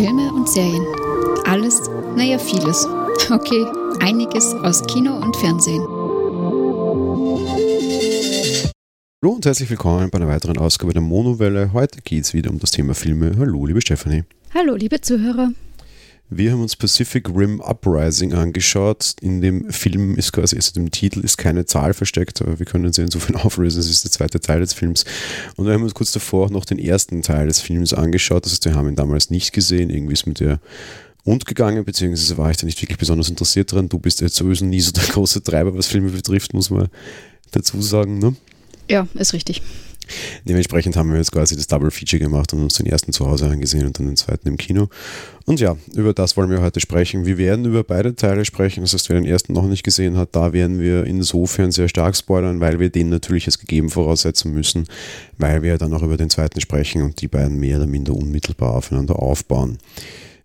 Filme und Serien. Alles, naja, vieles. Okay, einiges aus Kino und Fernsehen. Hallo und herzlich willkommen bei einer weiteren Ausgabe der Monowelle. Heute geht es wieder um das Thema Filme. Hallo, liebe Stefanie. Hallo, liebe Zuhörer. Wir haben uns Pacific Rim Uprising angeschaut. In dem Film ist quasi, also dem Titel ist keine Zahl versteckt, aber wir können sie insofern auflösen. Es ist der zweite Teil des Films. Und wir haben uns kurz davor auch noch den ersten Teil des Films angeschaut. Das heißt, wir haben ihn damals nicht gesehen. Irgendwie ist mit der und gegangen, beziehungsweise war ich da nicht wirklich besonders interessiert dran. Du bist jetzt sowieso nie so der große Treiber, was Filme betrifft, muss man dazu sagen. Ne? Ja, ist richtig. Dementsprechend haben wir jetzt quasi das Double Feature gemacht und uns den ersten zu Hause angesehen und dann den zweiten im Kino. Und ja, über das wollen wir heute sprechen. Wir werden über beide Teile sprechen. Das heißt, wer den ersten noch nicht gesehen hat, da werden wir insofern sehr stark spoilern, weil wir den natürlich als gegeben voraussetzen müssen, weil wir dann auch über den zweiten sprechen und die beiden mehr oder minder unmittelbar aufeinander aufbauen.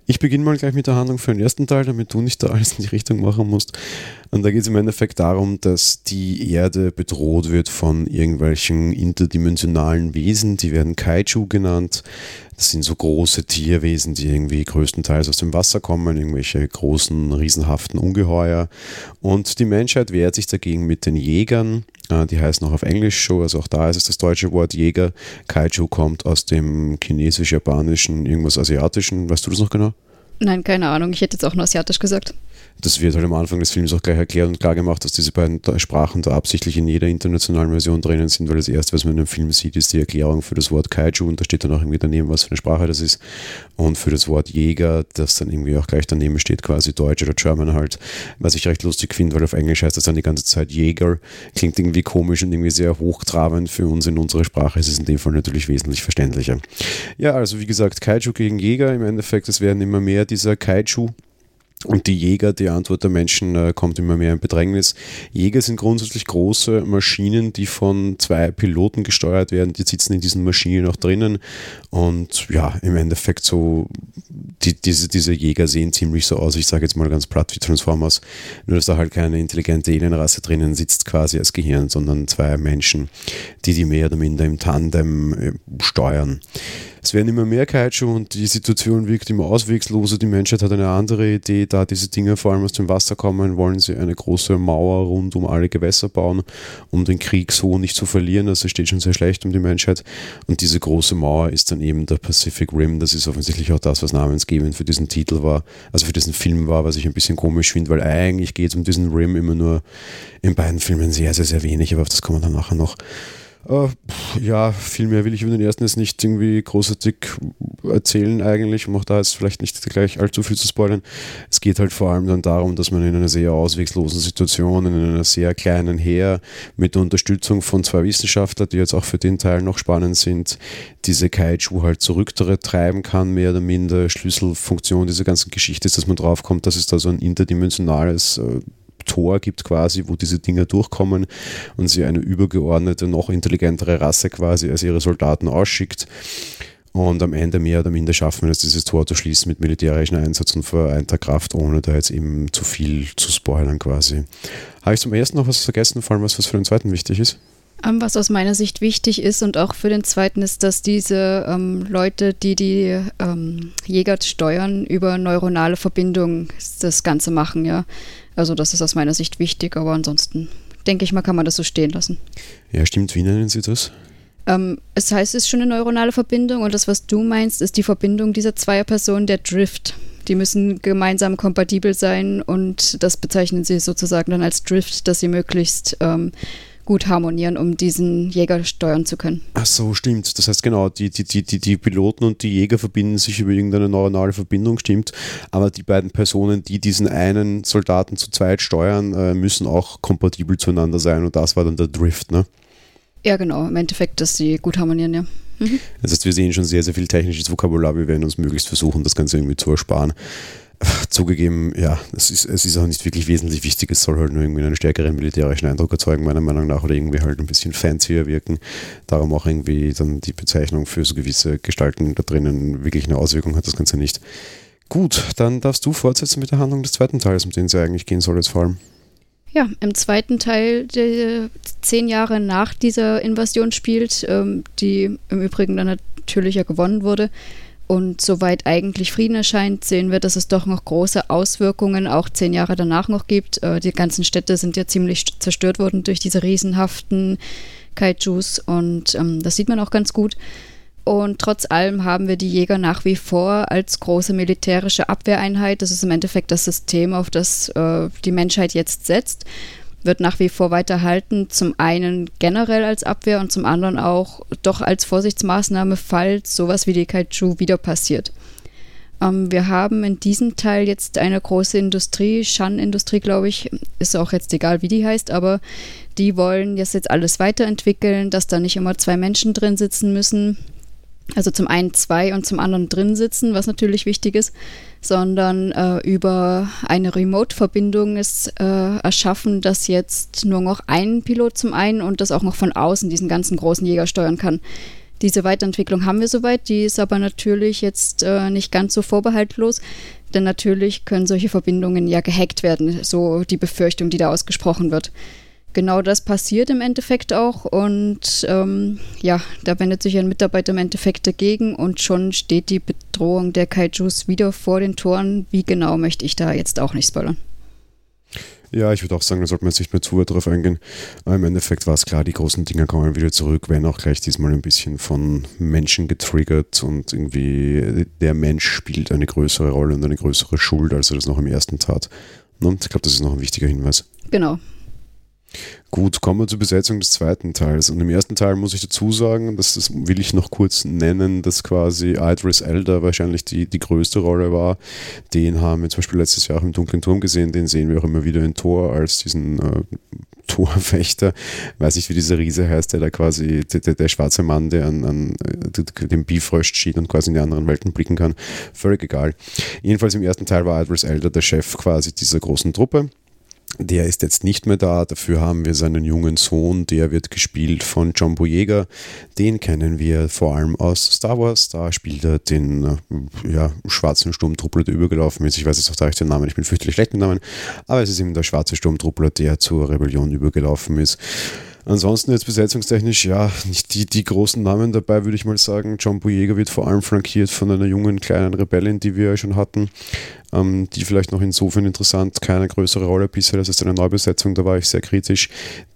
Ich beginne mal gleich mit der Handlung für den ersten Teil, damit du nicht da alles in die Richtung machen musst. Und da geht es im Endeffekt darum, dass die Erde bedroht wird von irgendwelchen interdimensionalen Wesen, die werden Kaiju genannt. Das sind so große Tierwesen, die irgendwie größtenteils aus dem Wasser kommen, irgendwelche großen, riesenhaften Ungeheuer. Und die Menschheit wehrt sich dagegen mit den Jägern. Äh, die heißen auch auf Englisch so, also auch da ist es das deutsche Wort Jäger. Kaiju kommt aus dem chinesisch-japanischen, irgendwas asiatischen. Weißt du das noch genau? Nein, keine Ahnung. Ich hätte jetzt auch nur asiatisch gesagt das wird halt am Anfang des Films auch gleich erklärt und klar gemacht, dass diese beiden Sprachen da absichtlich in jeder internationalen Version drinnen sind, weil das erste, was man in einem Film sieht, ist die Erklärung für das Wort Kaiju und da steht dann auch irgendwie daneben, was für eine Sprache das ist. Und für das Wort Jäger, das dann irgendwie auch gleich daneben steht, quasi Deutsch oder German halt, was ich recht lustig finde, weil auf Englisch heißt das dann die ganze Zeit Jäger, klingt irgendwie komisch und irgendwie sehr hochtrabend für uns in unserer Sprache. Es ist in dem Fall natürlich wesentlich verständlicher. Ja, also wie gesagt, Kaiju gegen Jäger, im Endeffekt, es werden immer mehr dieser Kaiju und die Jäger, die Antwort der Menschen äh, kommt immer mehr in Bedrängnis. Jäger sind grundsätzlich große Maschinen, die von zwei Piloten gesteuert werden. Die sitzen in diesen Maschinen auch drinnen. Und ja, im Endeffekt so, die, diese, diese Jäger sehen ziemlich so aus, ich sage jetzt mal ganz platt wie Transformers. Nur, dass da halt keine intelligente Alienrasse drinnen sitzt, quasi als Gehirn, sondern zwei Menschen, die die mehr oder minder im Tandem äh, steuern. Es werden immer mehr Kaiju und die Situation wirkt immer auswegsloser. Die Menschheit hat eine andere Idee. Da diese Dinge vor allem aus dem Wasser kommen, wollen sie eine große Mauer rund um alle Gewässer bauen, um den Krieg so nicht zu verlieren. Also steht schon sehr schlecht um die Menschheit. Und diese große Mauer ist dann eben der Pacific Rim. Das ist offensichtlich auch das, was namensgebend für diesen Titel war, also für diesen Film war, was ich ein bisschen komisch finde, weil eigentlich geht es um diesen Rim immer nur in beiden Filmen sehr, sehr, sehr wenig, aber auf das kommen wir dann nachher noch. Uh, ja, viel mehr will ich über den ersten jetzt nicht irgendwie großartig erzählen eigentlich, um auch da jetzt vielleicht nicht gleich allzu viel zu spoilern. Es geht halt vor allem dann darum, dass man in einer sehr auswegslosen Situation, in einer sehr kleinen Heer mit der Unterstützung von zwei Wissenschaftlern, die jetzt auch für den Teil noch spannend sind, diese Kaiju halt zurücktreiben kann, mehr oder minder. Schlüsselfunktion dieser ganzen Geschichte ist, dass man draufkommt, dass es da so ein interdimensionales äh, Tor gibt quasi, wo diese Dinger durchkommen und sie eine übergeordnete, noch intelligentere Rasse quasi als ihre Soldaten ausschickt. Und am Ende mehr oder minder schaffen wir es, dieses Tor zu schließen mit militärischen Einsatz und vereinter Kraft, ohne da jetzt eben zu viel zu spoilern quasi. Habe ich zum ersten noch was vergessen, vor allem was, was für den zweiten wichtig ist? Ähm, was aus meiner Sicht wichtig ist und auch für den zweiten ist, dass diese ähm, Leute, die die ähm, Jäger steuern, über neuronale Verbindungen das Ganze machen, ja. Also das ist aus meiner Sicht wichtig, aber ansonsten denke ich mal, kann man das so stehen lassen. Ja, stimmt. Wie nennen Sie das? Ähm, es heißt, es ist schon eine neuronale Verbindung und das, was du meinst, ist die Verbindung dieser zweier Personen, der Drift. Die müssen gemeinsam kompatibel sein und das bezeichnen sie sozusagen dann als Drift, dass sie möglichst ähm, gut harmonieren, um diesen Jäger steuern zu können. Ach so, stimmt. Das heißt genau, die, die, die, die, die Piloten und die Jäger verbinden sich über irgendeine neuronale Verbindung, stimmt. Aber die beiden Personen, die diesen einen Soldaten zu zweit steuern, äh, müssen auch kompatibel zueinander sein und das war dann der Drift, ne? Ja, genau. Im Endeffekt, dass sie gut harmonieren, ja. Mhm. Das heißt, wir sehen schon sehr, sehr viel technisches Vokabular. Wir werden uns möglichst versuchen, das Ganze irgendwie zu ersparen zugegeben, ja, es ist, es ist auch nicht wirklich wesentlich wichtig. Es soll halt nur irgendwie einen stärkeren militärischen Eindruck erzeugen, meiner Meinung nach, oder irgendwie halt ein bisschen fancier wirken. Darum auch irgendwie dann die Bezeichnung für so gewisse Gestalten da drinnen wirklich eine Auswirkung hat das Ganze nicht. Gut, dann darfst du fortsetzen mit der Handlung des zweiten Teils, um den es ja eigentlich gehen soll jetzt vor allem. Ja, im zweiten Teil, der zehn Jahre nach dieser Invasion spielt, ähm, die im Übrigen dann natürlich ja gewonnen wurde, und soweit eigentlich Frieden erscheint, sehen wir, dass es doch noch große Auswirkungen auch zehn Jahre danach noch gibt. Äh, die ganzen Städte sind ja ziemlich zerstört worden durch diese riesenhaften Kaijus und ähm, das sieht man auch ganz gut. Und trotz allem haben wir die Jäger nach wie vor als große militärische Abwehreinheit. Das ist im Endeffekt das System, auf das äh, die Menschheit jetzt setzt. Wird nach wie vor weiterhalten. Zum einen generell als Abwehr und zum anderen auch doch als Vorsichtsmaßnahme, falls sowas wie die Kaiju wieder passiert. Ähm, wir haben in diesem Teil jetzt eine große Industrie, Shan-Industrie, glaube ich, ist auch jetzt egal, wie die heißt, aber die wollen jetzt, jetzt alles weiterentwickeln, dass da nicht immer zwei Menschen drin sitzen müssen also zum einen zwei und zum anderen drin sitzen, was natürlich wichtig ist, sondern äh, über eine Remote-Verbindung ist äh, erschaffen, dass jetzt nur noch ein Pilot zum einen und das auch noch von außen diesen ganzen großen Jäger steuern kann. Diese Weiterentwicklung haben wir soweit, die ist aber natürlich jetzt äh, nicht ganz so vorbehaltlos, denn natürlich können solche Verbindungen ja gehackt werden, so die Befürchtung, die da ausgesprochen wird genau das passiert im Endeffekt auch. Und ähm, ja, da wendet sich ein Mitarbeiter im Endeffekt dagegen und schon steht die Bedrohung der Kaijus wieder vor den Toren. Wie genau möchte ich da jetzt auch nicht spoilern. Ja, ich würde auch sagen, da sollte man jetzt nicht mehr zu weit drauf eingehen. Aber im Endeffekt war es klar, die großen Dinger kommen wieder zurück, wenn auch gleich diesmal ein bisschen von Menschen getriggert und irgendwie der Mensch spielt eine größere Rolle und eine größere Schuld, als er das noch im ersten tat. Und ich glaube, das ist noch ein wichtiger Hinweis. Genau, Gut, kommen wir zur Besetzung des zweiten Teils. Und im ersten Teil muss ich dazu sagen, das, das will ich noch kurz nennen, dass quasi Idris Elder wahrscheinlich die, die größte Rolle war. Den haben wir zum Beispiel letztes Jahr auch im Dunklen Turm gesehen, den sehen wir auch immer wieder in Tor als diesen äh, Torwächter, weiß nicht, wie dieser Riese heißt, der da quasi, der, der schwarze Mann, der an, an äh, dem Bifrost steht und quasi in die anderen Welten blicken kann. Völlig egal. Jedenfalls im ersten Teil war Idris Elder der Chef quasi dieser großen Truppe der ist jetzt nicht mehr da. Dafür haben wir seinen jungen Sohn, der wird gespielt von John Boyega. Den kennen wir vor allem aus Star Wars. Da spielt er den äh, ja, schwarzen Sturmtruppler, der übergelaufen ist. Ich weiß jetzt auch da den Namen, ich bin fürchterlich schlecht mit Namen. Aber es ist eben der schwarze Sturmtruppler, der zur Rebellion übergelaufen ist. Ansonsten jetzt besetzungstechnisch, ja, nicht die, die großen Namen dabei, würde ich mal sagen. John Boyega wird vor allem flankiert von einer jungen kleinen Rebellin, die wir ja schon hatten ähm, die vielleicht noch insofern interessant, keine größere Rolle bisher, das ist eine Neubesetzung, da war ich sehr kritisch.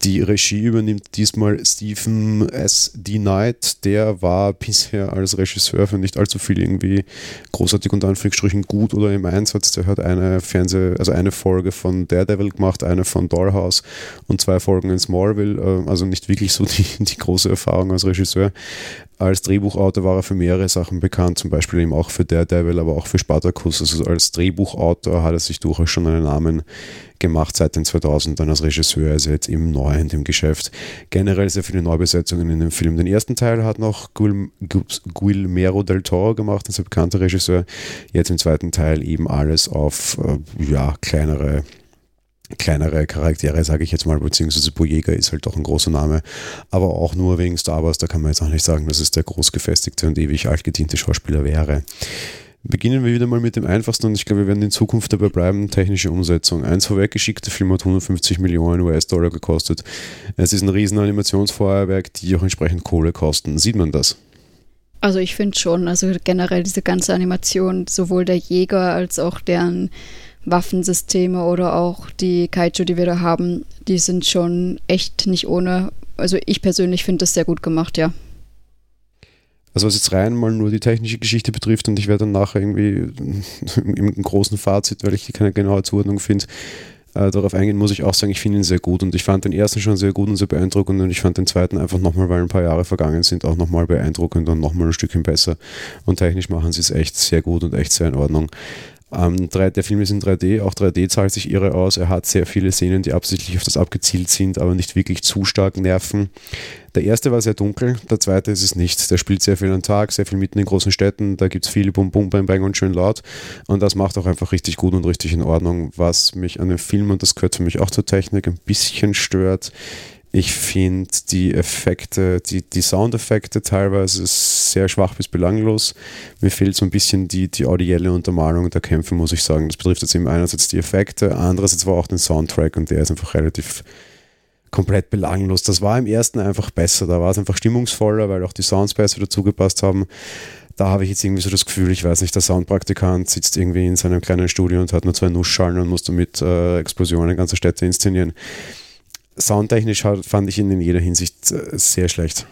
Die Regie übernimmt diesmal Stephen S. D. Knight, der war bisher als Regisseur für nicht allzu viel irgendwie großartig und Anführungsstrichen gut oder im Einsatz. Der hat eine Fernseh-, also eine Folge von Daredevil gemacht, eine von Dollhouse und zwei Folgen in Smallville, äh, also nicht wirklich so die, die große Erfahrung als Regisseur. Als Drehbuchautor war er für mehrere Sachen bekannt, zum Beispiel eben auch für Daredevil, aber auch für Spartacus. Also als Drehbuchautor hat er sich durchaus schon einen Namen gemacht seit den 2000 dann als Regisseur, also jetzt eben neu in dem Geschäft. Generell sehr viele Neubesetzungen in dem Film. Den ersten Teil hat noch Guillermo del Toro gemacht, ein sehr bekannter Regisseur. Jetzt im zweiten Teil eben alles auf äh, ja, kleinere kleinere Charaktere, sage ich jetzt mal, beziehungsweise Boyega ist halt doch ein großer Name, aber auch nur wegen Star Wars, da kann man jetzt auch nicht sagen, dass es der großgefestigte und ewig altgediente Schauspieler wäre. Beginnen wir wieder mal mit dem einfachsten und ich glaube, wir werden in Zukunft dabei bleiben, technische Umsetzung. Eins vorweggeschickt, der Film hat 150 Millionen US-Dollar gekostet. Es ist ein riesen Animationsfeuerwerk, die auch entsprechend Kohle kosten. Sieht man das? Also ich finde schon, also generell diese ganze Animation, sowohl der Jäger als auch deren Waffensysteme oder auch die Kaiju, die wir da haben, die sind schon echt nicht ohne. Also ich persönlich finde das sehr gut gemacht, ja. Also was jetzt rein mal nur die technische Geschichte betrifft und ich werde dann nachher irgendwie im großen Fazit, weil ich keine genaue Zuordnung finde, äh, darauf eingehen, muss ich auch sagen, ich finde ihn sehr gut und ich fand den ersten schon sehr gut und sehr beeindruckend und ich fand den zweiten einfach nochmal, weil ein paar Jahre vergangen sind, auch nochmal beeindruckend und nochmal ein Stückchen besser und technisch machen sie es echt sehr gut und echt sehr in Ordnung. Ähm, der Film ist in 3D, auch 3D zahlt sich irre aus. Er hat sehr viele Szenen, die absichtlich auf das abgezielt sind, aber nicht wirklich zu stark nerven. Der erste war sehr dunkel, der zweite ist es nicht. Der spielt sehr viel am Tag, sehr viel mitten in großen Städten, da gibt es viel Bum Bum Bang Bang und schön laut. Und das macht auch einfach richtig gut und richtig in Ordnung. Was mich an dem Film, und das gehört für mich auch zur Technik, ein bisschen stört, ich finde die Effekte, die, die Soundeffekte teilweise sehr schwach bis belanglos. Mir fehlt so ein bisschen die, die audielle Untermalung der Kämpfe, muss ich sagen. Das betrifft jetzt eben einerseits die Effekte, andererseits aber auch den Soundtrack und der ist einfach relativ komplett belanglos. Das war im ersten einfach besser. Da war es einfach stimmungsvoller, weil auch die Sounds besser dazu gepasst haben. da habe ich jetzt irgendwie so das Gefühl, ich weiß nicht, der Soundpraktikant sitzt irgendwie in seinem kleinen Studio und hat nur zwei Nussschalen und muss damit äh, Explosionen ganzer Städte inszenieren. Soundtechnisch fand ich ihn in jeder Hinsicht äh, sehr schlecht.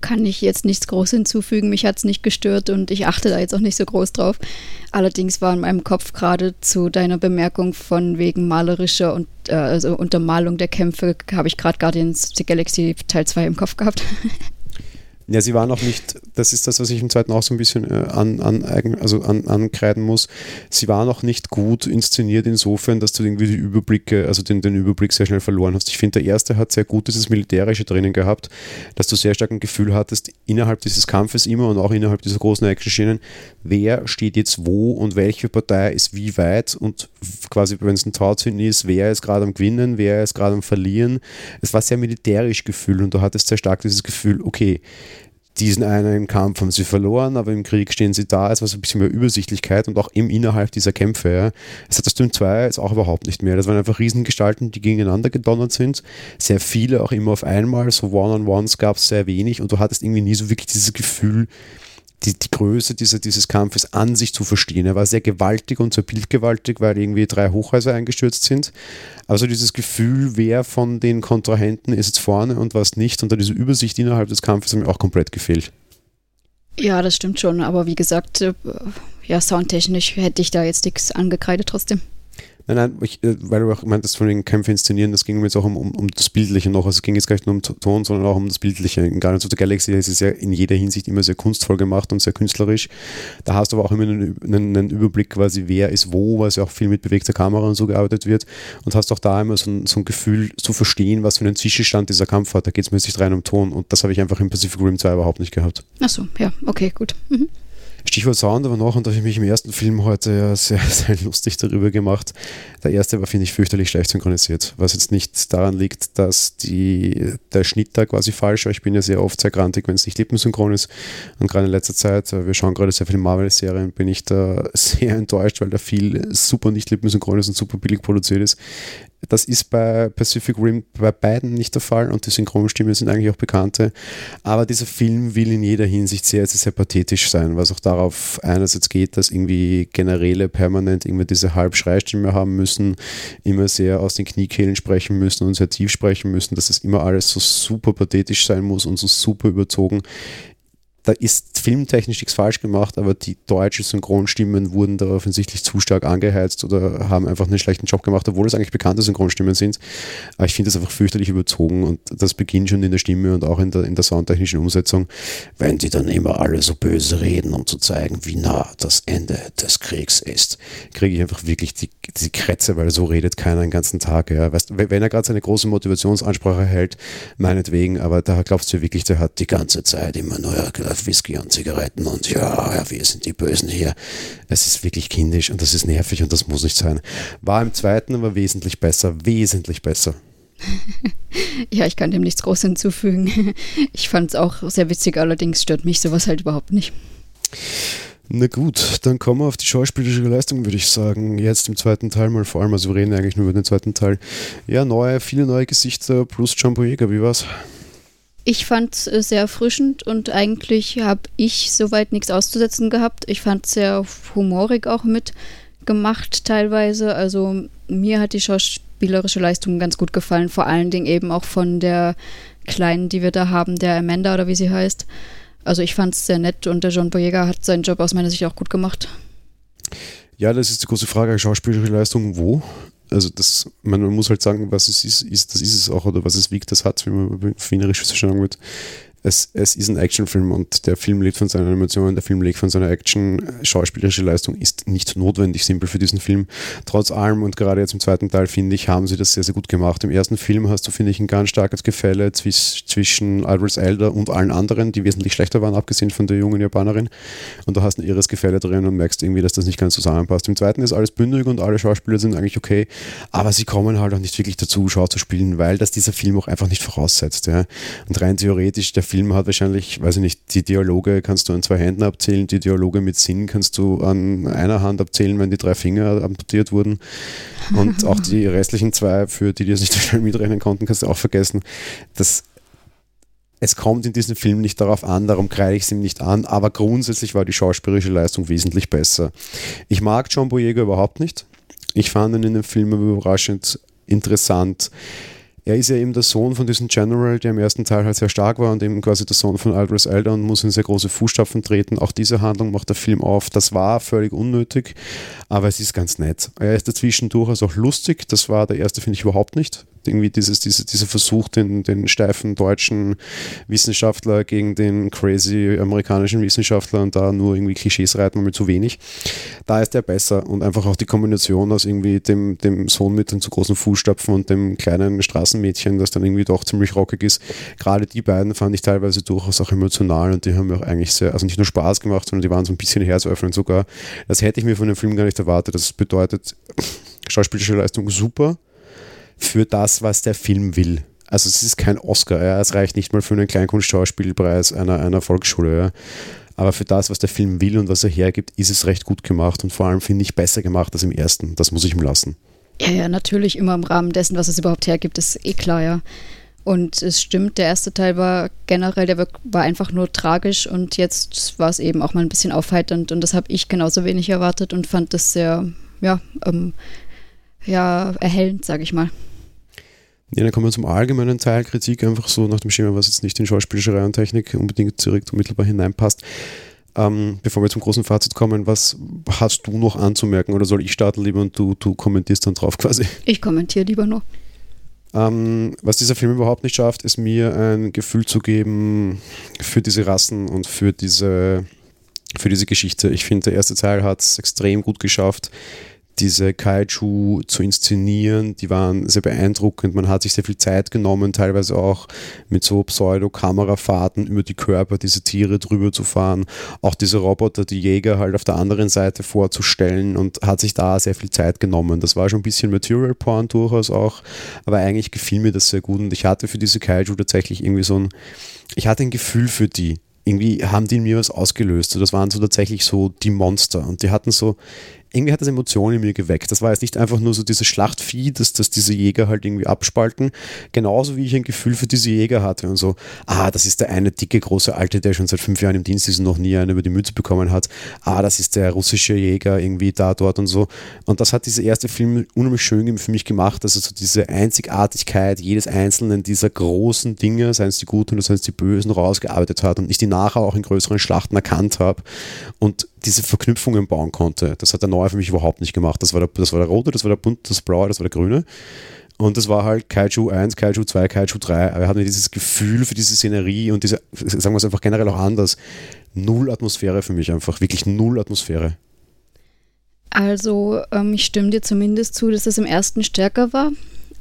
Kann ich jetzt nichts groß hinzufügen. Mich hat es nicht gestört und ich achte da jetzt auch nicht so groß drauf. Allerdings war in meinem Kopf gerade zu deiner Bemerkung von wegen malerischer und äh, also Untermalung der Kämpfe, habe ich gerade Guardians of the Galaxy Teil 2 im Kopf gehabt. Ja, sie war noch nicht, das ist das, was ich im zweiten auch so ein bisschen äh, an, an, also an, ankreiden muss. Sie war noch nicht gut inszeniert insofern, dass du irgendwie die Überblicke, also den, den Überblick sehr schnell verloren hast. Ich finde, der erste hat sehr gut dieses Militärische drinnen gehabt, dass du sehr stark ein Gefühl hattest, innerhalb dieses Kampfes immer und auch innerhalb dieser großen Action-Schienen, wer steht jetzt wo und welche Partei ist wie weit und quasi, wenn es ein Tauziehen ist, wer ist gerade am Gewinnen, wer ist gerade am Verlieren. Es war sehr militärisch Gefühl und du hattest sehr stark dieses Gefühl, okay, diesen einen Kampf haben sie verloren, aber im Krieg stehen sie da. Es war so ein bisschen mehr Übersichtlichkeit und auch im innerhalb dieser Kämpfe. Ja. Das hat das Doom 2 jetzt auch überhaupt nicht mehr. Das waren einfach Riesengestalten, die gegeneinander gedonnert sind. Sehr viele auch immer auf einmal. So One-on-Ones gab es sehr wenig und du hattest irgendwie nie so wirklich dieses Gefühl, die, die Größe dieser, dieses Kampfes an sich zu verstehen. Er war sehr gewaltig und sehr bildgewaltig, weil irgendwie drei Hochhäuser eingestürzt sind. Also dieses Gefühl, wer von den Kontrahenten ist jetzt vorne und was nicht, und diese Übersicht innerhalb des Kampfes hat mir auch komplett gefehlt. Ja, das stimmt schon, aber wie gesagt, äh, ja, soundtechnisch hätte ich da jetzt nichts angekreidet trotzdem. Nein, nein, ich, äh, weil du auch meintest von den Kämpfen inszenieren, das ging mir jetzt auch um, um, um, das Bildliche noch. Also es ging jetzt gar nicht nur um Ton, sondern auch um das Bildliche. In Guardians of the Galaxy ist es ja in jeder Hinsicht immer sehr kunstvoll gemacht und sehr künstlerisch. Da hast du aber auch immer einen, einen, einen Überblick quasi, wer ist wo, weil es ja auch viel mit bewegter Kamera und so gearbeitet wird. Und hast auch da immer so ein, so ein Gefühl zu verstehen, was für einen Zwischenstand dieser Kampf hat. Da geht es mir nicht rein um Ton. Und das habe ich einfach im Pacific Rim 2 überhaupt nicht gehabt. Achso, ja, okay, gut. Mhm. Stichwort Sound aber noch, und da habe ich mich im ersten Film heute ja sehr, sehr lustig darüber gemacht. Der erste war, finde ich, fürchterlich schlecht synchronisiert, was jetzt nicht daran liegt, dass die, der Schnitt da quasi falsch war. Ich bin ja sehr oft sehr grantig, wenn es nicht lippensynchron ist. Und gerade in letzter Zeit, äh, wir schauen gerade sehr viele Marvel-Serien, bin ich da sehr enttäuscht, weil da viel super nicht lippensynchron ist und super billig produziert ist. Das ist bei Pacific Rim bei beiden nicht der Fall und die Synchronstimmen sind eigentlich auch bekannte. Aber dieser Film will in jeder Hinsicht sehr, sehr, sehr pathetisch sein, was auch darauf einerseits geht, dass irgendwie Generäle permanent immer diese Halbschreistimme haben müssen, immer sehr aus den Kniekehlen sprechen müssen und sehr tief sprechen müssen, dass das immer alles so super pathetisch sein muss und so super überzogen da ist filmtechnisch nichts falsch gemacht, aber die deutschen Synchronstimmen wurden da offensichtlich zu stark angeheizt oder haben einfach einen schlechten Job gemacht, obwohl es eigentlich bekannte Synchronstimmen sind. Aber ich finde das einfach fürchterlich überzogen und das beginnt schon in der Stimme und auch in der, in der soundtechnischen Umsetzung, wenn die dann immer alle so böse reden, um zu zeigen, wie nah das Ende des Kriegs ist, kriege ich einfach wirklich die, die Krätze, weil so redet keiner den ganzen Tag. Ja. Weißt, wenn er gerade seine große Motivationsansprache hält, meinetwegen, aber da glaubst du wirklich, der hat die ganze Zeit immer nur Whisky und Zigaretten und ja, ja, wir sind die Bösen hier. Es ist wirklich kindisch und das ist nervig und das muss nicht sein. War im zweiten aber wesentlich besser, wesentlich besser. ja, ich kann dem nichts groß hinzufügen. Ich fand es auch sehr witzig, allerdings stört mich sowas halt überhaupt nicht. Na gut, dann kommen wir auf die schauspielerische Leistung, würde ich sagen. Jetzt im zweiten Teil mal vor allem, also wir reden eigentlich nur über den zweiten Teil. Ja, neue, viele neue Gesichter plus John Boyega, wie war's? Ich fand es äh, sehr erfrischend und eigentlich habe ich soweit nichts auszusetzen gehabt. Ich fand es sehr humorig auch mitgemacht teilweise. Also mir hat die schauspielerische Leistung ganz gut gefallen, vor allen Dingen eben auch von der Kleinen, die wir da haben, der Amanda oder wie sie heißt. Also ich fand es sehr nett und der John Boyega hat seinen Job aus meiner Sicht auch gut gemacht. Ja, das ist die große Frage, schauspielerische Leistung wo? Also das, man, muss halt sagen, was es ist, ist, das ist es auch, oder was es wiegt, das hat, wie man wienerisch sagen wird es, es ist ein Actionfilm und der Film lebt von seiner Animation, der Film lebt von seiner Action. Schauspielerische Leistung ist nicht notwendig simpel für diesen Film. Trotz allem und gerade jetzt im zweiten Teil, finde ich, haben sie das sehr, sehr gut gemacht. Im ersten Film hast du, finde ich, ein ganz starkes Gefälle zwischen Idris Elder und allen anderen, die wesentlich schlechter waren, abgesehen von der jungen Japanerin. Und du hast ein irres Gefälle drin und merkst irgendwie, dass das nicht ganz zusammenpasst. Im zweiten ist alles bündig und alle Schauspieler sind eigentlich okay, aber sie kommen halt auch nicht wirklich dazu, Schau zu spielen, weil das dieser Film auch einfach nicht voraussetzt. Ja. Und rein theoretisch, der Film hat wahrscheinlich, weiß ich nicht, die Dialoge kannst du an zwei Händen abzählen, die Dialoge mit Sinn kannst du an einer Hand abzählen, wenn die drei Finger amputiert wurden. Und auch die restlichen zwei, für die, die das nicht so schnell mitrechnen konnten, kannst du auch vergessen. Das es kommt in diesem Film nicht darauf an, darum kreide ich es ihm nicht an, aber grundsätzlich war die schauspielerische Leistung wesentlich besser. Ich mag John Boyega überhaupt nicht. Ich fand ihn in dem Film überraschend interessant er ist ja eben der Sohn von diesem General, der im ersten Teil halt sehr stark war und eben quasi der Sohn von Aldous Elder und muss in sehr große Fußstapfen treten. Auch diese Handlung macht der Film auf. Das war völlig unnötig, aber es ist ganz nett. Er ist dazwischen durchaus auch lustig. Das war der erste, finde ich, überhaupt nicht irgendwie dieses, diese, dieser Versuch, den, den steifen deutschen Wissenschaftler gegen den crazy amerikanischen Wissenschaftler und da nur irgendwie Klischees reiten mit zu wenig. Da ist er besser und einfach auch die Kombination aus irgendwie dem, dem Sohn mit den zu großen Fußstapfen und dem kleinen Straßenmädchen, das dann irgendwie doch ziemlich rockig ist. Gerade die beiden fand ich teilweise durchaus auch emotional und die haben mir auch eigentlich sehr, also nicht nur Spaß gemacht, sondern die waren so ein bisschen herzöffnend sogar. Das hätte ich mir von dem Film gar nicht erwartet. Das bedeutet, schauspielerische Leistung super für das, was der Film will. Also es ist kein Oscar, ja. es reicht nicht mal für einen Kleinkunstschauspielpreis einer, einer Volksschule. Ja. Aber für das, was der Film will und was er hergibt, ist es recht gut gemacht und vor allem finde ich besser gemacht als im ersten. Das muss ich ihm lassen. Ja, ja, natürlich immer im Rahmen dessen, was es überhaupt hergibt, ist eh klar, ja. Und es stimmt, der erste Teil war generell, der war einfach nur tragisch und jetzt war es eben auch mal ein bisschen aufheiternd und das habe ich genauso wenig erwartet und fand das sehr, ja, ähm, ja, erhellend, sage ich mal. Ja, dann kommen wir zum allgemeinen Teil Kritik, einfach so nach dem Schema, was jetzt nicht in Schauspielerei und Technik unbedingt direkt unmittelbar hineinpasst. Ähm, bevor wir zum großen Fazit kommen, was hast du noch anzumerken oder soll ich starten lieber und du, du kommentierst dann drauf quasi? Ich kommentiere lieber nur. Ähm, was dieser Film überhaupt nicht schafft, ist mir ein Gefühl zu geben für diese Rassen und für diese, für diese Geschichte. Ich finde, der erste Teil hat es extrem gut geschafft, diese Kaiju zu inszenieren, die waren sehr beeindruckend. Man hat sich sehr viel Zeit genommen, teilweise auch mit so Pseudo-Kamerafahrten über die Körper dieser Tiere drüber zu fahren. Auch diese Roboter, die Jäger halt auf der anderen Seite vorzustellen und hat sich da sehr viel Zeit genommen. Das war schon ein bisschen Material Porn durchaus auch, aber eigentlich gefiel mir das sehr gut und ich hatte für diese Kaiju tatsächlich irgendwie so ein, ich hatte ein Gefühl für die irgendwie haben die in mir was ausgelöst. das waren so tatsächlich so die Monster. Und die hatten so, irgendwie hat das Emotionen in mir geweckt. Das war jetzt nicht einfach nur so dieses Schlachtvieh, dass, dass diese Jäger halt irgendwie abspalten. Genauso wie ich ein Gefühl für diese Jäger hatte und so, ah, das ist der eine dicke, große Alte, der schon seit fünf Jahren im Dienst ist und noch nie einen über die Mütze bekommen hat. Ah, das ist der russische Jäger irgendwie da, dort und so. Und das hat dieser erste Film unheimlich schön für mich gemacht. Also so diese Einzigartigkeit jedes einzelnen dieser großen Dinge, seien es die Guten oder seien es die Bösen, rausgearbeitet hat und ich die nachher auch in größeren Schlachten erkannt habe. Und diese Verknüpfungen bauen konnte. Das hat der Neue für mich überhaupt nicht gemacht. Das war der, das war der rote, das war der bunte, das blaue, das war der grüne. Und das war halt Kaiju 1, Kaiju 2, Kaiju 3. Aber er hatte dieses Gefühl für diese Szenerie und diese, sagen wir es einfach generell auch anders, null Atmosphäre für mich einfach, wirklich null Atmosphäre. Also, ähm, ich stimme dir zumindest zu, dass es im ersten stärker war.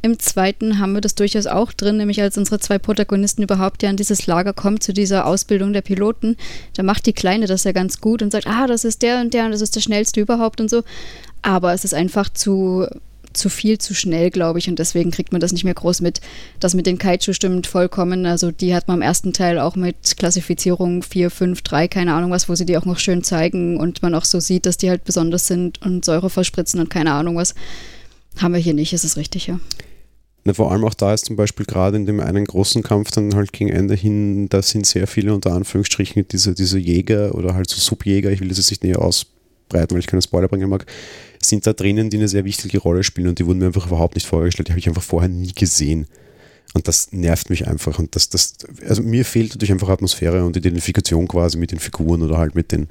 Im zweiten haben wir das durchaus auch drin, nämlich als unsere zwei Protagonisten überhaupt ja an dieses Lager kommen, zu dieser Ausbildung der Piloten. Da macht die Kleine das ja ganz gut und sagt, ah, das ist der und der und das ist der schnellste überhaupt und so. Aber es ist einfach zu, zu viel, zu schnell, glaube ich, und deswegen kriegt man das nicht mehr groß mit. Das mit den Kaiju stimmt vollkommen. Also die hat man im ersten Teil auch mit Klassifizierung 4, 5, 3, keine Ahnung was, wo sie die auch noch schön zeigen und man auch so sieht, dass die halt besonders sind und Säure verspritzen und keine Ahnung was. Haben wir hier nicht, ist es richtig, ja. Na, vor allem auch da ist zum Beispiel gerade in dem einen großen Kampf dann halt gegen Ende hin, da sind sehr viele unter Anführungsstrichen diese, diese Jäger oder halt so Subjäger, ich will das jetzt nicht näher ausbreiten, weil ich keine Spoiler bringen mag, sind da drinnen, die eine sehr wichtige Rolle spielen und die wurden mir einfach überhaupt nicht vorgestellt, die habe ich einfach vorher nie gesehen. Und das nervt mich einfach. Und das, das, also mir fehlt natürlich einfach Atmosphäre und Identifikation quasi mit den Figuren oder halt mit den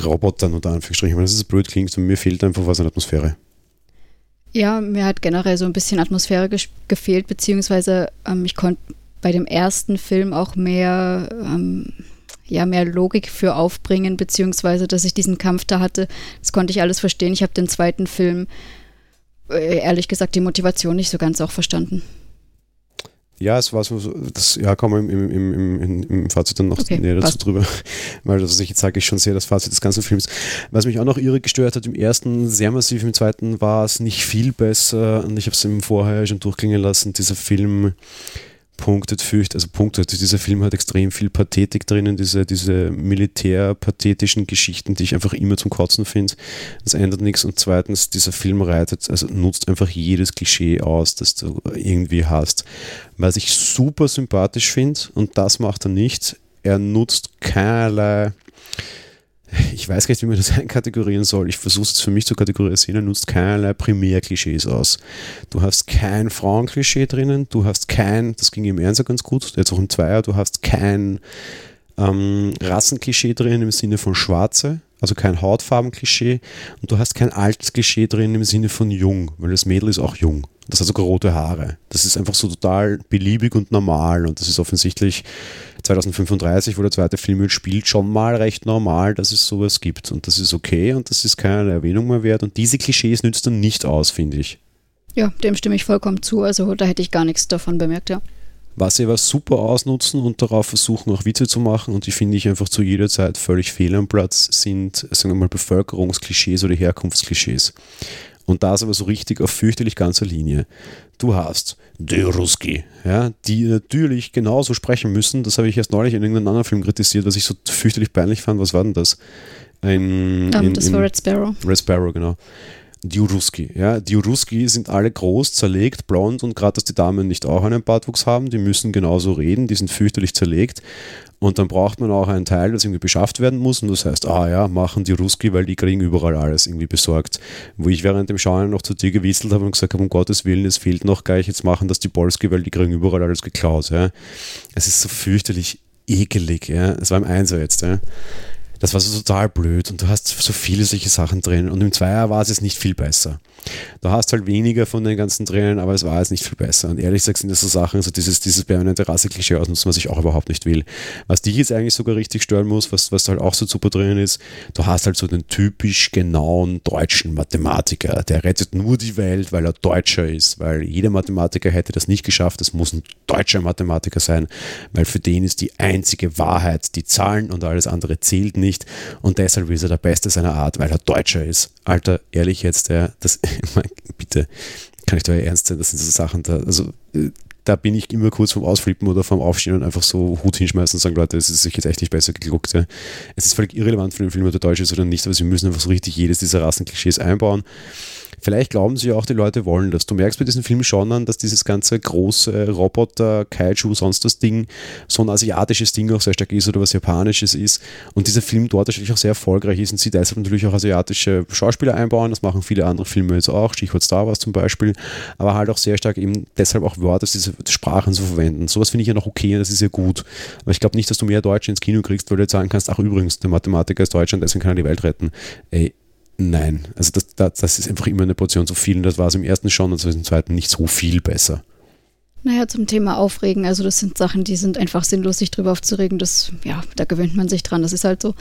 Robotern unter Anführungsstrichen. Weil das ist blöd klingt und mir fehlt einfach was an Atmosphäre. Ja, mir hat generell so ein bisschen Atmosphäre gefehlt, beziehungsweise ähm, ich konnte bei dem ersten Film auch mehr, ähm, ja, mehr Logik für aufbringen, beziehungsweise dass ich diesen Kampf da hatte. Das konnte ich alles verstehen. Ich habe den zweiten Film, äh, ehrlich gesagt, die Motivation nicht so ganz auch verstanden. Ja, es war so, das, ja, kommen wir im, im, im, im, Fazit dann noch okay, näher dazu passt. drüber, weil das, ich jetzt sage, ich schon sehr das Fazit des ganzen Films. Was mich auch noch irre gestört hat, im ersten sehr massiv, im zweiten war es nicht viel besser und ich habe es im Vorher schon durchklingen lassen, dieser Film punktet fürcht, also punktet, dieser Film hat extrem viel Pathetik drinnen, diese, diese militärpathetischen Geschichten, die ich einfach immer zum Kotzen finde. Das ändert nichts. Und zweitens, dieser Film reitet, also nutzt einfach jedes Klischee aus, das du irgendwie hast. Was ich super sympathisch finde, und das macht er nicht, er nutzt keinerlei ich weiß gar nicht, wie man das einkategorieren soll. Ich versuche es für mich zu kategorisieren. Er nutzt keinerlei Primärklischees aus. Du hast kein Frauenklischee drinnen, du hast kein, das ging im Ernst ganz gut, jetzt auch im Zweier, du hast kein ähm, Rassenklischee drin im Sinne von Schwarze, also kein Hautfarbenklischee und du hast kein altes Klischee drin im Sinne von jung, weil das Mädel ist auch jung. Das hat sogar rote Haare. Das ist einfach so total beliebig und normal und das ist offensichtlich 2035, wo der zweite Film spielt, schon mal recht normal, dass es sowas gibt und das ist okay und das ist keine Erwähnung mehr wert und diese Klischees nützt dann nicht aus, finde ich. Ja, dem stimme ich vollkommen zu, also da hätte ich gar nichts davon bemerkt, ja was sie aber super ausnutzen und darauf versuchen, auch Witze zu machen und die finde ich einfach zu jeder Zeit völlig fehl am Platz, sind, sagen wir mal, Bevölkerungsklischees oder Herkunftsklischees. Und das aber so richtig auf fürchterlich ganzer Linie. Du hast die Ruski, ja, die natürlich genauso sprechen müssen. Das habe ich erst neulich in irgendeinem anderen Film kritisiert, was ich so fürchterlich peinlich fand. Was war denn das? Ein, um, in, das war Red Sparrow. Red Sparrow, genau die Uruski. Ja, die Uruski sind alle groß, zerlegt, blond und gerade, dass die Damen nicht auch einen Bartwuchs haben, die müssen genauso reden, die sind fürchterlich zerlegt. Und dann braucht man auch einen Teil, das irgendwie beschafft werden muss. Und das heißt, ah ja, machen die Ruski, weil die kriegen überall alles irgendwie besorgt. Wo ich während dem Schauen noch zu dir gewitzelt habe und gesagt habe, um Gottes Willen, es fehlt noch gleich, jetzt machen das die Polski, weil die kriegen überall alles geklaut. Ja. Es ist so fürchterlich ekelig. Ja. Es war im Einser jetzt. Ja das war so total blöd und du hast so viele solche Sachen drin und im Zweier war es jetzt nicht viel besser. Du hast halt weniger von den ganzen Tränen, aber es war jetzt nicht viel besser. Und ehrlich gesagt sind das so Sachen, also dieses, dieses permanente Rasse-Klischee ausnutzen, was ich auch überhaupt nicht will. Was dich jetzt eigentlich sogar richtig stören muss, was, was halt auch so super drin ist, du hast halt so den typisch genauen deutschen Mathematiker, der rettet nur die Welt, weil er Deutscher ist, weil jeder Mathematiker hätte das nicht geschafft, es muss ein deutscher Mathematiker sein, weil für den ist die einzige Wahrheit die Zahlen und alles andere zählt nicht und deshalb ist er der Beste seiner Art, weil er Deutscher ist. Alter, ehrlich jetzt, ja, das, bitte, kann ich da ernst sein, das sind so Sachen da, also äh, da bin ich immer kurz vorm Ausflippen oder vorm Aufstehen und einfach so Hut hinschmeißen und sagen, Leute, es ist sich jetzt echt nicht besser geguckt. Ja. Es ist völlig irrelevant für den Film, ob der Deutsch ist oder nicht, aber sie müssen einfach so richtig jedes dieser Rassenklischees einbauen. Vielleicht glauben sie auch, die Leute wollen das. Du merkst bei diesem Film schon an, dass dieses ganze große Roboter, Kaiju, sonst das Ding, so ein asiatisches Ding auch sehr stark ist oder was japanisches ist. Und dieser Film dort natürlich auch sehr erfolgreich ist und sie deshalb natürlich auch asiatische Schauspieler einbauen. Das machen viele andere Filme jetzt auch, Stichwort Star Wars zum Beispiel. Aber halt auch sehr stark eben deshalb auch Wörter, diese Sprachen zu verwenden. Sowas finde ich ja noch okay und das ist ja gut. Aber ich glaube nicht, dass du mehr Deutsche ins Kino kriegst, weil du jetzt sagen kannst, ach übrigens, der Mathematiker ist Deutscher und deswegen kann er die Welt retten. Ey, Nein, also das, das, das, ist einfach immer eine Portion zu viel und das war es im ersten schon und im zweiten nicht so viel besser. Naja, zum Thema Aufregen, also das sind Sachen, die sind einfach sinnlos, sich drüber aufzuregen. Das, ja, da gewöhnt man sich dran, das ist halt so.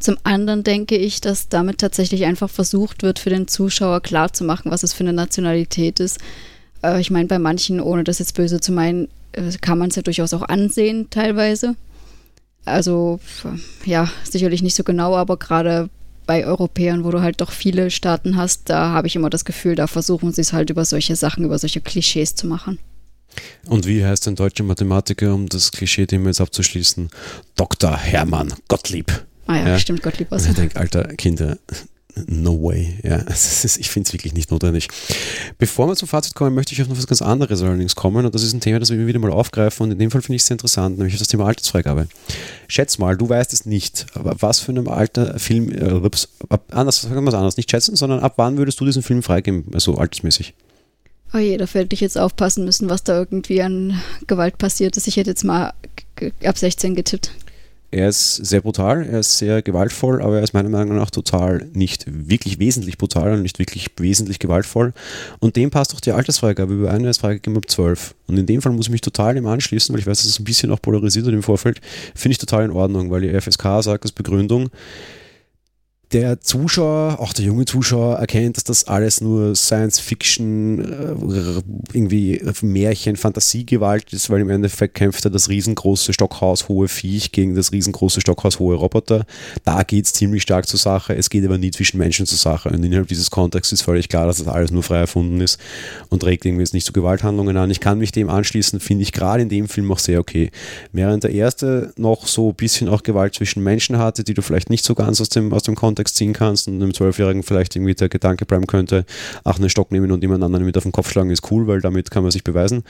Zum anderen denke ich, dass damit tatsächlich einfach versucht wird, für den Zuschauer klarzumachen, was es für eine Nationalität ist. Äh, ich meine, bei manchen, ohne das jetzt böse zu meinen, äh, kann man es ja durchaus auch ansehen, teilweise. Also, ja, sicherlich nicht so genau, aber gerade bei Europäern, wo du halt doch viele Staaten hast, da habe ich immer das Gefühl, da versuchen sie es halt über solche Sachen, über solche Klischees zu machen. Und wie heißt ein deutscher Mathematiker, um das Klischee-Thema jetzt abzuschließen? Dr. Hermann Gottlieb. Ah ja, ja. stimmt, Gottlieb. Also. Ich denke, alter Kinder, No way. Ja, ich finde es wirklich nicht notwendig. Bevor wir zum Fazit kommen, möchte ich auf noch was ganz anderes allerdings kommen. Und das ist ein Thema, das wir wieder mal aufgreifen. Und in dem Fall finde ich es sehr interessant, nämlich das Thema Altersfreigabe. Schätz mal, du weißt es nicht, was für ein alter Film, äh, ups, ab, anders, sagen wir es anders, nicht schätzen, sondern ab wann würdest du diesen Film freigeben, also altersmäßig? Oh je, da werde ich jetzt aufpassen müssen, was da irgendwie an Gewalt passiert ist. Ich hätte jetzt mal ab 16 getippt er ist sehr brutal, er ist sehr gewaltvoll, aber er ist meiner Meinung nach total nicht wirklich wesentlich brutal und nicht wirklich wesentlich gewaltvoll. Und dem passt auch die Altersfreigabe. Über eine freigegeben ab 12. Und in dem Fall muss ich mich total dem anschließen, weil ich weiß, dass es ein bisschen auch polarisiert wird im Vorfeld. Finde ich total in Ordnung, weil die FSK sagt als Begründung, der Zuschauer, auch der junge Zuschauer, erkennt, dass das alles nur Science Fiction, äh, irgendwie Märchen, Fantasiegewalt ist, weil im Endeffekt kämpft er das riesengroße stockhaushohe Viech gegen das riesengroße stockhaushohe Roboter. Da geht es ziemlich stark zur Sache, es geht aber nie zwischen Menschen zur Sache. Und innerhalb dieses Kontexts ist völlig klar, dass das alles nur frei erfunden ist und trägt irgendwie jetzt nicht zu Gewalthandlungen an. Ich kann mich dem anschließen, finde ich gerade in dem Film auch sehr okay. Während der erste noch so ein bisschen auch Gewalt zwischen Menschen hatte, die du vielleicht nicht so ganz aus dem, aus dem Kontext Kontext ziehen kannst und einem Zwölfjährigen vielleicht irgendwie der Gedanke bleiben könnte, ach, einen Stock nehmen und jemand anderen mit auf den Kopf schlagen ist cool, weil damit kann man sich beweisen.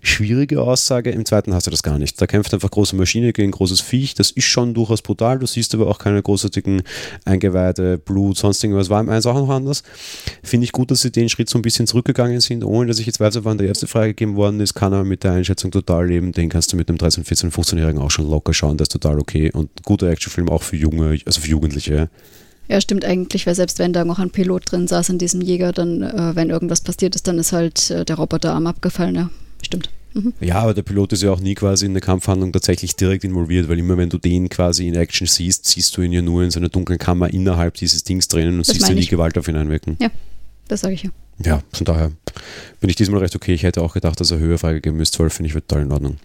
Schwierige Aussage, im zweiten hast du das gar nicht. Da kämpft einfach große Maschine gegen großes Viech, das ist schon durchaus brutal, du siehst aber auch keine großartigen Eingeweide, Blut, sonst irgendwas, war im eins auch noch anders. Finde ich gut, dass sie den Schritt so ein bisschen zurückgegangen sind, ohne dass ich jetzt weiß, wann der erste freigegeben worden ist, kann aber mit der Einschätzung total leben, den kannst du mit einem 13, 14, 15-Jährigen auch schon locker schauen, der ist total okay und guter Actionfilm auch für junge, also für Jugendliche. Ja, stimmt eigentlich, weil selbst wenn da noch ein Pilot drin saß in diesem Jäger, dann, äh, wenn irgendwas passiert ist, dann ist halt äh, der Roboterarm abgefallen, ja. Stimmt. Mhm. Ja, aber der Pilot ist ja auch nie quasi in der Kampfhandlung tatsächlich direkt involviert, weil immer wenn du den quasi in Action siehst, siehst du ihn ja nur in seiner dunklen Kammer innerhalb dieses Dings drinnen und das siehst ja nie Gewalt auf ihn einwirken. Ja, das sage ich ja. Ja, von daher bin ich diesmal recht okay. Ich hätte auch gedacht, dass er höher freigegeben ist. 12 finde ich total in Ordnung.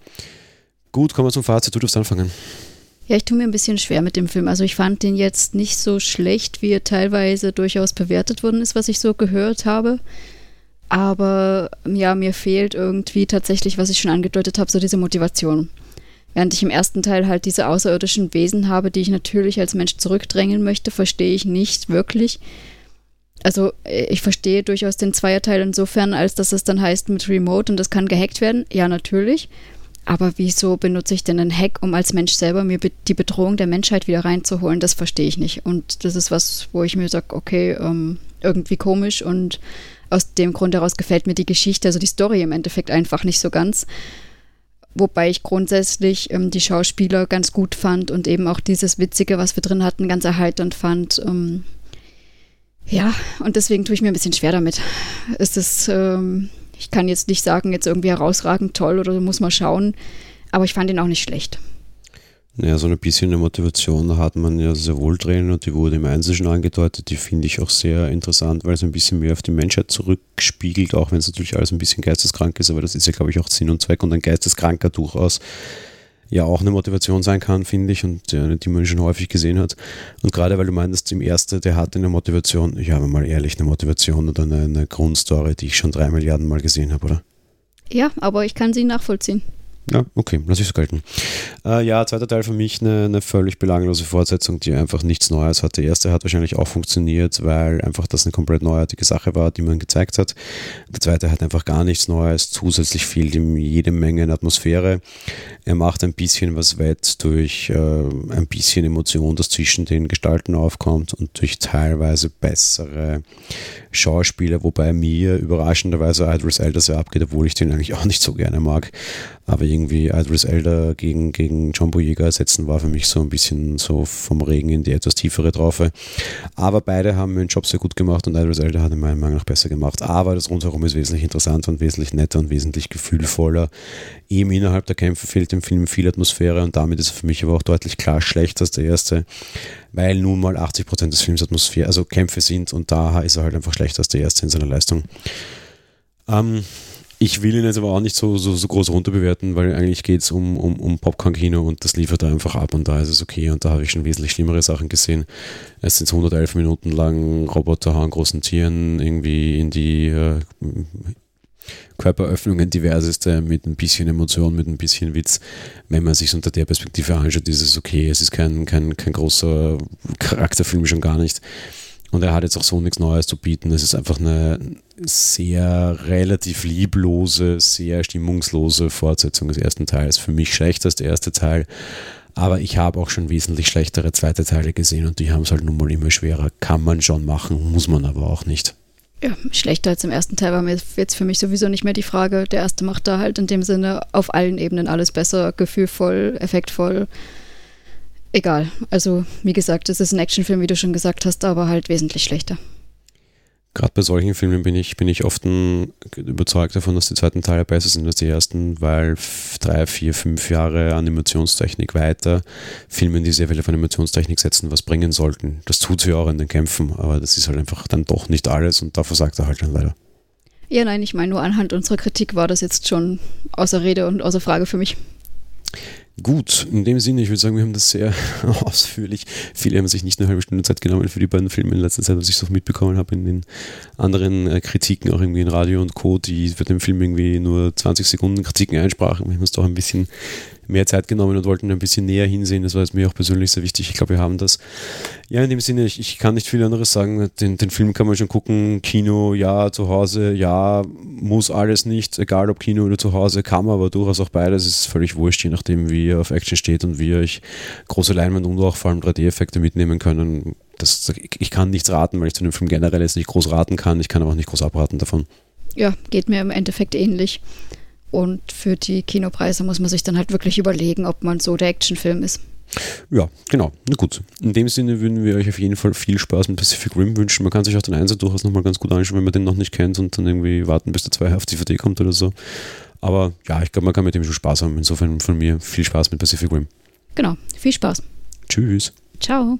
Gut, kommen wir zum Fazit. Du darfst anfangen. Ja, ich tue mir ein bisschen schwer mit dem Film. Also ich fand den jetzt nicht so schlecht, wie er teilweise durchaus bewertet worden ist, was ich so gehört habe. Aber ja, mir fehlt irgendwie tatsächlich, was ich schon angedeutet habe, so diese Motivation. Während ich im ersten Teil halt diese außerirdischen Wesen habe, die ich natürlich als Mensch zurückdrängen möchte, verstehe ich nicht wirklich. Also äh, ich verstehe durchaus den Zweierteil insofern, als dass es dann heißt mit Remote und das kann gehackt werden. Ja, natürlich. Aber wieso benutze ich denn einen Hack, um als Mensch selber mir die Bedrohung der Menschheit wieder reinzuholen? Das verstehe ich nicht. Und das ist was, wo ich mir sage, okay, ähm, irgendwie komisch und aus dem Grund heraus gefällt mir die Geschichte, also die Story im Endeffekt einfach nicht so ganz. Wobei ich grundsätzlich ähm, die Schauspieler ganz gut fand und eben auch dieses Witzige, was wir drin hatten, ganz erheiternd fand. Ähm, ja, und deswegen tue ich mir ein bisschen schwer damit. Es ist ähm, ich kann jetzt nicht sagen, jetzt irgendwie herausragend toll oder muss man schauen, aber ich fand ihn auch nicht schlecht. Naja, so ein bisschen eine Motivation hat man ja sehr wohl drin und die wurde im Einzel schon angedeutet. Die finde ich auch sehr interessant, weil es ein bisschen mehr auf die Menschheit zurückspiegelt, auch wenn es natürlich alles ein bisschen geisteskrank ist, aber das ist ja, glaube ich, auch Sinn und Zweck und ein Geisteskranker durchaus ja auch eine Motivation sein kann, finde ich, und ja, die man schon häufig gesehen hat. Und gerade weil du meintest, im ersten, der hatte eine Motivation, ich habe mal ehrlich eine Motivation oder eine, eine Grundstory, die ich schon drei Milliarden Mal gesehen habe, oder? Ja, aber ich kann sie nachvollziehen. Ja, okay, lass ich so gelten. Äh, ja, zweiter Teil für mich eine, eine, völlig belanglose Fortsetzung, die einfach nichts Neues hat. Der erste hat wahrscheinlich auch funktioniert, weil einfach das eine komplett neuartige Sache war, die man gezeigt hat. Der zweite hat einfach gar nichts Neues. Zusätzlich fehlt ihm jede Menge in Atmosphäre. Er macht ein bisschen was wett durch äh, ein bisschen Emotion, das zwischen den Gestalten aufkommt und durch teilweise bessere Schauspieler, wobei mir überraschenderweise Idris Elder sehr abgeht, obwohl ich den eigentlich auch nicht so gerne mag. Aber irgendwie Idris Elder gegen, gegen John Boyega ersetzen war für mich so ein bisschen so vom Regen in die etwas tiefere Traufe. Aber beide haben ihren Job sehr gut gemacht und Idris Elder hat in meiner Meinung nach besser gemacht. Aber das Rundherum ist wesentlich interessanter und wesentlich netter und wesentlich gefühlvoller. Eben innerhalb der Kämpfe fehlt dem Film viel Atmosphäre und damit ist er für mich aber auch deutlich klar schlechter als der erste, weil nun mal 80% des Films Atmosphäre, also Kämpfe sind und da ist er halt einfach schlechter als der erste in seiner Leistung. Ähm, ich will ihn jetzt aber auch nicht so, so, so groß runterbewerten, weil eigentlich geht es um, um, um Popcorn-Kino und das liefert er einfach ab und da ist es okay und da habe ich schon wesentlich schlimmere Sachen gesehen. Es sind 111 Minuten lang Roboter hauen großen Tieren irgendwie in die äh, Körperöffnungen diverseste mit ein bisschen Emotion, mit ein bisschen Witz. Wenn man sich unter der Perspektive anschaut, ist es okay. Es ist kein, kein, kein großer Charakterfilm schon gar nicht. Und er hat jetzt auch so nichts Neues zu bieten. Es ist einfach eine sehr relativ lieblose, sehr stimmungslose Fortsetzung des ersten Teils. Für mich schlechter als der erste Teil. Aber ich habe auch schon wesentlich schlechtere zweite Teile gesehen und die haben es halt nun mal immer schwerer. Kann man schon machen, muss man aber auch nicht. Ja, schlechter als im ersten Teil war mir jetzt für mich sowieso nicht mehr die Frage. Der erste macht da halt in dem Sinne auf allen Ebenen alles besser, gefühlvoll, effektvoll egal. Also, wie gesagt, es ist ein Actionfilm, wie du schon gesagt hast, aber halt wesentlich schlechter. Gerade bei solchen Filmen bin ich, bin ich oft überzeugt davon, dass die zweiten Teile besser sind als die ersten, weil drei, vier, fünf Jahre Animationstechnik weiter Filmen, die sehr viel auf Animationstechnik setzen, was bringen sollten. Das tut sie auch in den Kämpfen, aber das ist halt einfach dann doch nicht alles und da versagt er halt dann leider. Ja, nein, ich meine nur anhand unserer Kritik war das jetzt schon außer Rede und außer Frage für mich. Gut, in dem Sinne, ich würde sagen, wir haben das sehr ausführlich. Viele haben sich nicht eine halbe Stunde Zeit genommen für die beiden Filme in letzter Zeit, was ich so mitbekommen habe in den anderen äh, Kritiken, auch irgendwie in Radio und Co., die für den Film irgendwie nur 20 Sekunden Kritiken einsprachen. Wir haben uns doch ein bisschen mehr Zeit genommen und wollten ein bisschen näher hinsehen. Das war jetzt mir auch persönlich sehr wichtig. Ich glaube, wir haben das. Ja, in dem Sinne, ich, ich kann nicht viel anderes sagen. Den, den Film kann man schon gucken. Kino, ja, zu Hause, ja, muss alles nicht. Egal ob Kino oder zu Hause, kann man aber durchaus auch beides. Es ist völlig wurscht, je nachdem, wie ihr auf Action steht und wie ihr euch große Leinwand und auch vor allem 3D-Effekte mitnehmen können. Das, ich kann nichts raten, weil ich zu dem Film generell jetzt nicht groß raten kann. Ich kann aber auch nicht groß abraten davon. Ja, geht mir im Endeffekt ähnlich. Und für die Kinopreise muss man sich dann halt wirklich überlegen, ob man so der Actionfilm ist. Ja, genau. Na gut. In dem Sinne würden wir euch auf jeden Fall viel Spaß mit Pacific Rim wünschen. Man kann sich auch den Einser durchaus nochmal ganz gut anschauen, wenn man den noch nicht kennt und dann irgendwie warten, bis der 2 auf DVD kommt oder so. Aber ja, ich glaube, man kann mit dem schon Spaß haben. Insofern von mir viel Spaß mit Pacific Rim. Genau, viel Spaß. Tschüss. Ciao.